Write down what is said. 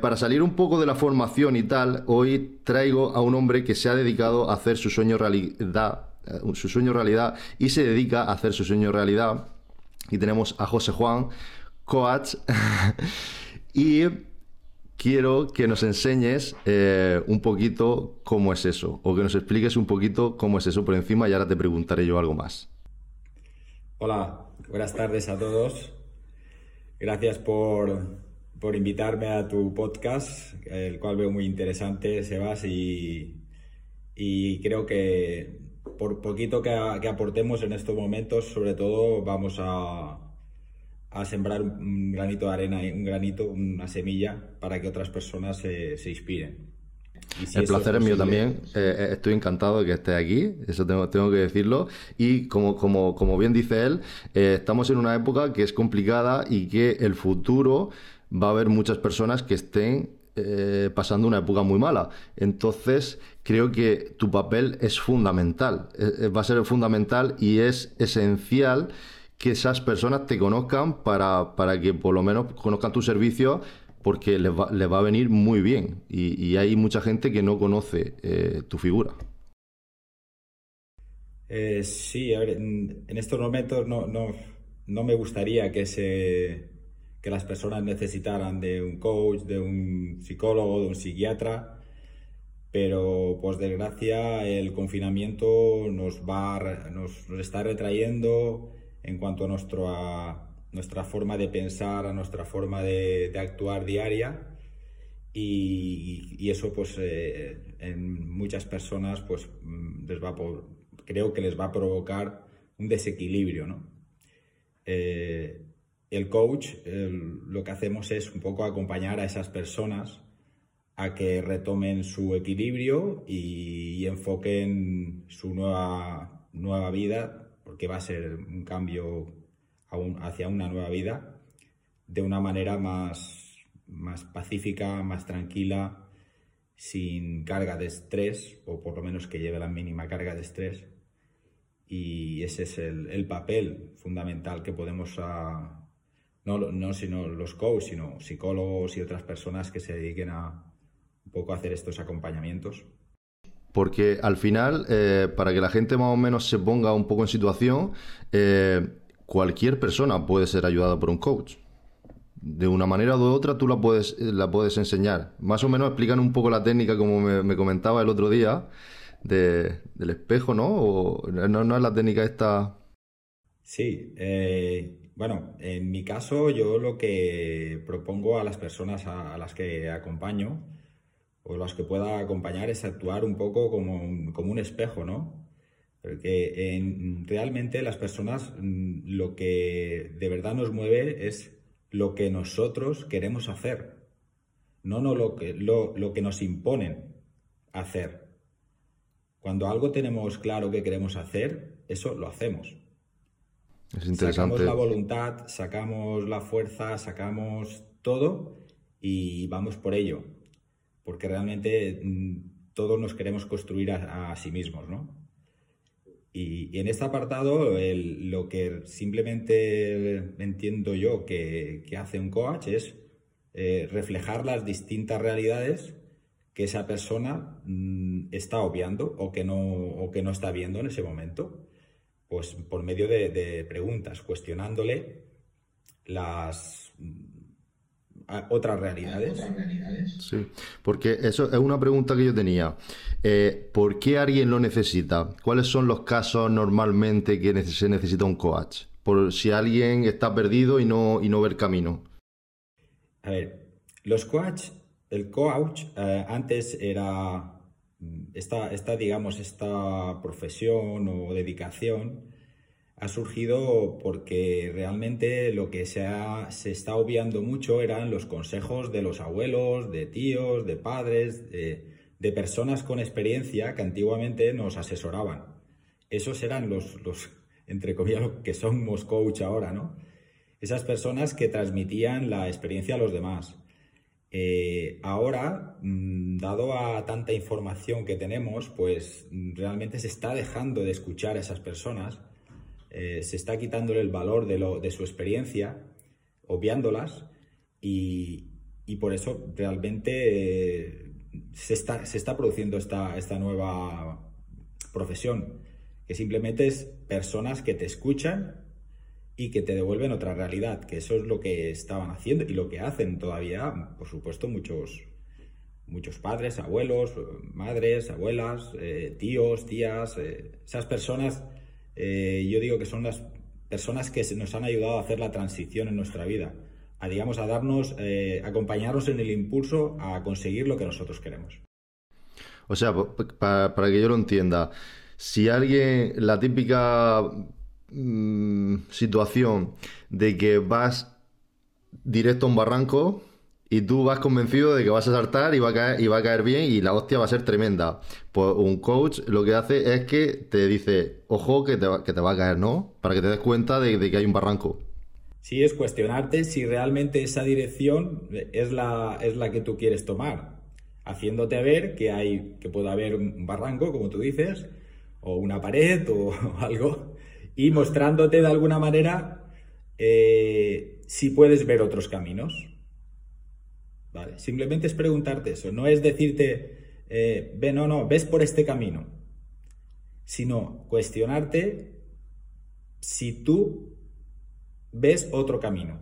Para salir un poco de la formación y tal, hoy traigo a un hombre que se ha dedicado a hacer su sueño realidad, eh, su sueño realidad y se dedica a hacer su sueño realidad. Y tenemos a José Juan, coach, y quiero que nos enseñes eh, un poquito cómo es eso, o que nos expliques un poquito cómo es eso por encima y ahora te preguntaré yo algo más. Hola, buenas tardes a todos. Gracias por, por invitarme a tu podcast, el cual veo muy interesante, Sebas, y, y creo que por poquito que, que aportemos en estos momentos, sobre todo vamos a, a sembrar un granito de arena, un granito, una semilla para que otras personas se, se inspiren. el placer es mío también. Eh, eh, estoy encantado de que esté aquí, eso tengo, tengo que decirlo. Y como, como, como bien dice él, eh, estamos en una época que es complicada y que el futuro va a haber muchas personas que estén pasando una época muy mala. Entonces, creo que tu papel es fundamental. va a ser fundamental y es esencial que esas personas te conozcan para, que por lo menos conozcan tu servicio porque les va, les va a venir muy bien y, hay mucha gente que no conoce eh, tu figura. Eh, sí, a ver, en, estos momentos no, no, me gustaría que, se, que las personas necesitaran de un coach, de un psicólogo, de un psiquiatra, pero pues desgracia el confinamiento nos, va, nos, está retrayendo en cuanto a, nuestro, a nuestra forma de pensar, a nuestra forma de, actuar diaria. Y, eso pues eh, en muchas personas pues mm, les va por, creo que les va a provocar un desequilibrio ¿no? Eh, el coach lo que hacemos es un poco acompañar a esas personas a que retomen su equilibrio y, y enfoquen su nueva, nueva vida porque va a ser un cambio hacia una nueva vida de una manera más, más pacífica, más tranquila, sin carga de estrés, o por lo menos que lleve la mínima carga de estrés. Y ese es el, papel fundamental que podemos, no, no sino los coaches, sino psicólogos y otras personas que se dediquen a un poco a hacer estos acompañamientos. Porque al final, eh, para que la gente más o menos se ponga un poco en situación, eh, cualquier persona puede ser ayudada por un coach. De una manera u otra tú la puedes, la puedes enseñar. Más o menos explican un poco la técnica, como me, comentaba el otro día, del espejo, ¿no? O, ¿no? es la técnica esta? Sí, eh, bueno, en mi caso yo lo que propongo a las personas a las que acompaño, o las que pueda acompañar es actuar un poco como, un espejo, ¿no? Porque realmente las personas mm, lo que de verdad nos mueve es lo que nosotros queremos hacer, no, no lo, que, lo, que nos imponen hacer. Cuando algo tenemos claro que queremos hacer, eso lo hacemos. Sacamos la voluntad, sacamos la fuerza, sacamos todo y vamos por ello porque realmente mm, todos nos queremos construir a, sí mismos, ¿no? Y, en este apartado, lo que simplemente entiendo yo que, hace un coach es eh, reflejar las distintas realidades que esa persona mm, está obviando no, o que no está viendo en ese momento. Pues por medio de preguntas, cuestionándole las otras realidades. Sí, porque eso es una pregunta que yo tenía. Eh, ¿Por qué alguien lo necesita? ¿Cuáles son los casos normalmente que se necesita un coach? Por si alguien está perdido y no, y no ve el camino. A ver, los coach, el coach eh, antes era esta, esta, digamos, esta profesión o dedicación ha surgido porque realmente lo que se, se está obviando mucho eran los consejos de los abuelos, de tíos, de padres, de, personas con experiencia que antiguamente nos asesoraban. Esos eran los, los entre comillas, que somos coach ahora, ¿no? Esas personas que transmitían la experiencia a los demás. Eh, ahora, mm, dado a tanta información que tenemos, pues mm, realmente se está dejando de escuchar a esas personas eh, se está quitándole el valor de, su experiencia, obviándolas, y, por eso realmente eh, se, está, se está produciendo esta, esta nueva profesión, que simplemente es personas que te escuchan y que te devuelven otra realidad, que eso es lo que estaban haciendo y lo que hacen todavía, por supuesto, muchos, muchos padres, abuelos, madres, abuelas, eh, tíos, tías, eh, esas personas, eh, yo digo que son las personas que nos han ayudado a hacer la transición en nuestra vida, a digamos a darnos, acompañarnos en el impulso a conseguir lo que nosotros queremos. O sea, para, para que yo lo entienda, si alguien, la típica Mm, situación de que vas directo a un barranco y tú vas convencido de que vas a saltar y va a caer, y va a caer bien y la hostia va a ser tremenda. Pues un coach lo que hace es que te dice, ojo que te va, que te va a caer, ¿no? Para que te des cuenta de, que hay un barranco. Sí, es cuestionarte si realmente esa dirección es la, es la que tú quieres tomar, haciéndote ver que hay, que puede haber un barranco, como tú dices, o una pared o algo y mostrándote de alguna manera eh, si puedes ver otros caminos. Simplemente es preguntarte eso, no es decirte, eh, ve, no, no, ves por este camino, sino cuestionarte si tú ves otro camino.